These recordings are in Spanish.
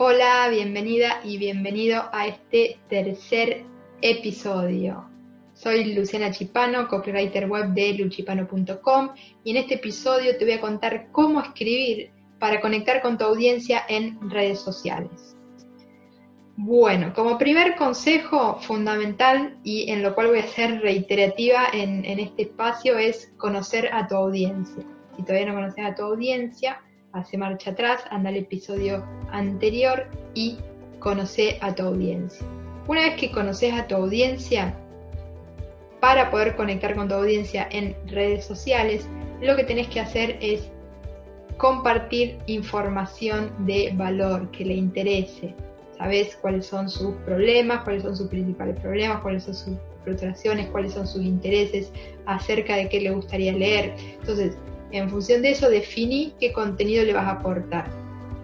Hola, bienvenida y bienvenido a este tercer episodio. Soy Luciana Chipano, copywriter web de luchipano.com y en este episodio te voy a contar cómo escribir para conectar con tu audiencia en redes sociales. Bueno, como primer consejo fundamental y en lo cual voy a ser reiterativa en, en este espacio es conocer a tu audiencia. Si todavía no conoces a tu audiencia, hace marcha atrás, anda al episodio anterior y conoce a tu audiencia. Una vez que conoces a tu audiencia, para poder conectar con tu audiencia en redes sociales, lo que tenés que hacer es compartir información de valor que le interese. Sabes cuáles son sus problemas, cuáles son sus principales problemas, cuáles son sus frustraciones, cuáles son sus intereses, acerca de qué le gustaría leer. Entonces, en función de eso, definí qué contenido le vas a aportar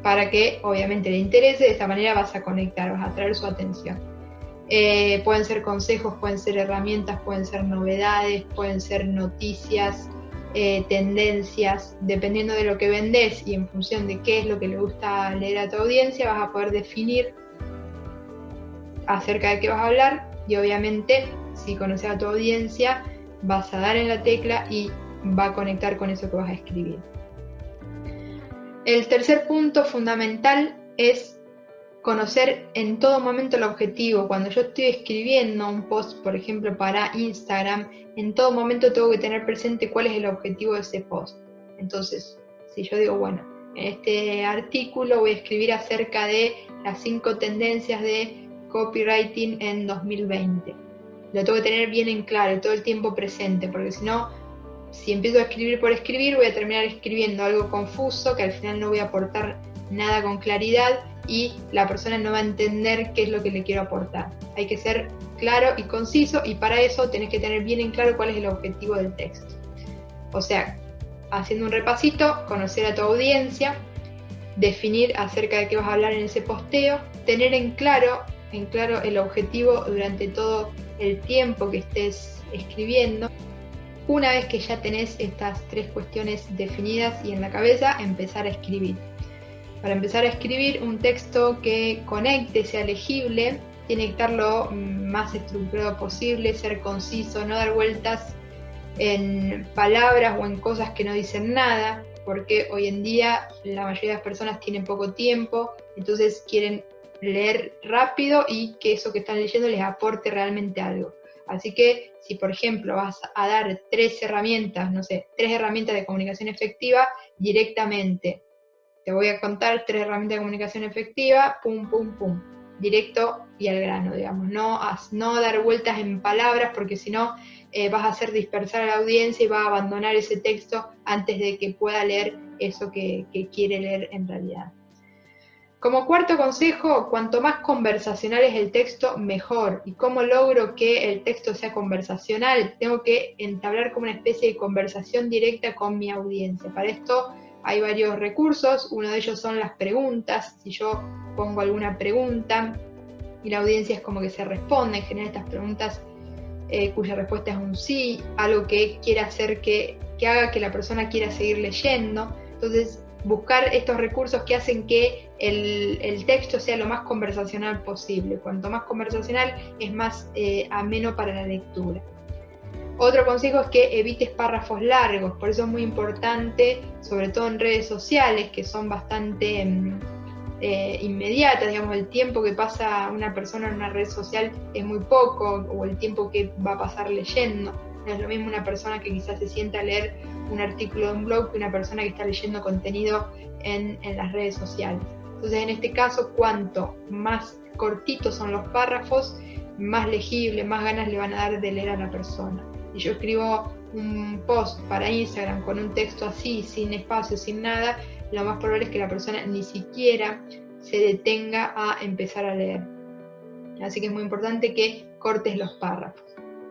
para que obviamente le interese, de esta manera vas a conectar, vas a atraer su atención. Eh, pueden ser consejos, pueden ser herramientas, pueden ser novedades, pueden ser noticias, eh, tendencias, dependiendo de lo que vendes y en función de qué es lo que le gusta leer a tu audiencia, vas a poder definir acerca de qué vas a hablar y obviamente si conoces a tu audiencia vas a dar en la tecla y va a conectar con eso que vas a escribir. El tercer punto fundamental es conocer en todo momento el objetivo. Cuando yo estoy escribiendo un post, por ejemplo, para Instagram, en todo momento tengo que tener presente cuál es el objetivo de ese post. Entonces, si yo digo, bueno, en este artículo voy a escribir acerca de las cinco tendencias de copywriting en 2020. Lo tengo que tener bien en claro, todo el tiempo presente, porque si no, si empiezo a escribir por escribir, voy a terminar escribiendo algo confuso que al final no voy a aportar nada con claridad y la persona no va a entender qué es lo que le quiero aportar. Hay que ser claro y conciso y para eso tenés que tener bien en claro cuál es el objetivo del texto. O sea, haciendo un repasito, conocer a tu audiencia, definir acerca de qué vas a hablar en ese posteo, tener en claro, en claro el objetivo durante todo el tiempo que estés escribiendo una vez que ya tenés estas tres cuestiones definidas y en la cabeza, empezar a escribir. Para empezar a escribir un texto que conecte, sea legible, tiene que estar lo más estructurado posible, ser conciso, no dar vueltas en palabras o en cosas que no dicen nada, porque hoy en día la mayoría de las personas tienen poco tiempo, entonces quieren leer rápido y que eso que están leyendo les aporte realmente algo. Así que si, por ejemplo, vas a dar tres herramientas, no sé, tres herramientas de comunicación efectiva directamente, te voy a contar tres herramientas de comunicación efectiva, pum, pum, pum, directo y al grano, digamos, no, no dar vueltas en palabras porque si no eh, vas a hacer dispersar a la audiencia y va a abandonar ese texto antes de que pueda leer eso que quiere leer en realidad. Como cuarto consejo, cuanto más conversacional es el texto, mejor. ¿Y cómo logro que el texto sea conversacional? Tengo que entablar como una especie de conversación directa con mi audiencia. Para esto hay varios recursos, uno de ellos son las preguntas. Si yo pongo alguna pregunta y la audiencia es como que se responde, en general estas preguntas eh, cuya respuesta es un sí, algo que quiera hacer que, que haga que la persona quiera seguir leyendo. Entonces buscar estos recursos que hacen que el, texto sea lo más conversacional posible. Cuanto más conversacional es más eh, ameno para la lectura. Otro consejo es que evites párrafos largos, por eso es muy importante, sobre todo en redes sociales, que son bastante mm, eh, inmediatas, digamos, el tiempo que pasa una persona en una red social es muy poco, o el tiempo que va a pasar leyendo. No es lo mismo una persona que quizás se sienta a leer un artículo de un blog que una persona que está leyendo contenido en, las redes sociales. Entonces, en este caso, cuanto más cortitos son los párrafos, más legible, más ganas le van a dar de leer a la persona. Y yo escribo un post para Instagram con un texto así, sin espacio, sin nada, lo más probable es que la persona ni siquiera se detenga a empezar a leer. Así que es muy importante que cortes los párrafos.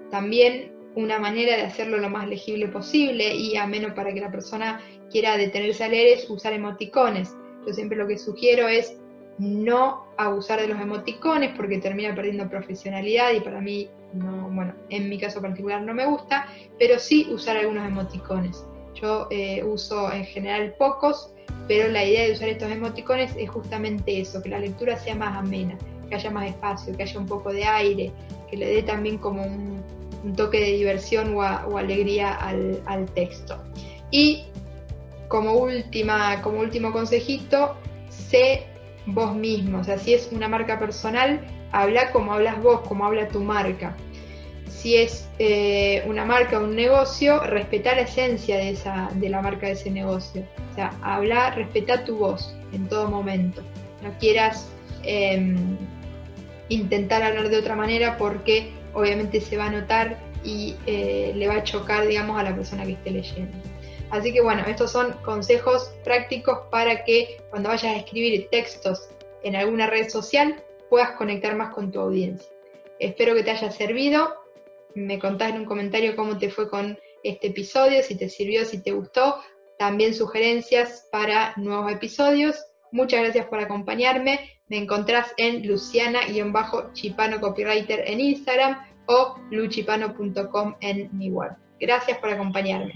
También una manera de hacerlo lo más legible posible y ameno para que la persona quiera detenerse a leer es usar emoticones. Yo siempre lo que sugiero es no abusar de los emoticones porque termina perdiendo profesionalidad y para mí, no, bueno, en mi caso particular no me gusta, pero sí usar algunos emoticones. Yo eh, uso en general pocos, pero la idea de usar estos emoticones es justamente eso, que la lectura sea más amena, que haya más espacio, que haya un poco de aire, que le dé también como un, toque de diversión o, alegría al, texto. Y como, última, como último consejito, sé vos mismo, o sea, si es una marca personal, habla como hablas vos, como habla tu marca. Si es eh, una marca o un negocio, respeta la esencia de, esa, de la marca de ese negocio. O sea, habla, respeta tu voz en todo momento. No quieras em, intentar hablar de otra manera porque obviamente se va a notar y eh, le va a chocar, digamos, a la persona que esté leyendo. Así que bueno, estos son consejos prácticos para que cuando vayas a escribir textos en alguna red social puedas conectar más con tu audiencia. Espero que te haya servido. Me contás en un comentario cómo te fue con este episodio, si te sirvió, si te gustó. También sugerencias para nuevos episodios. Muchas gracias por acompañarme. Me encontrás en luciana-chipano copywriter en Instagram o luchipano.com en mi web. Gracias por acompañarme.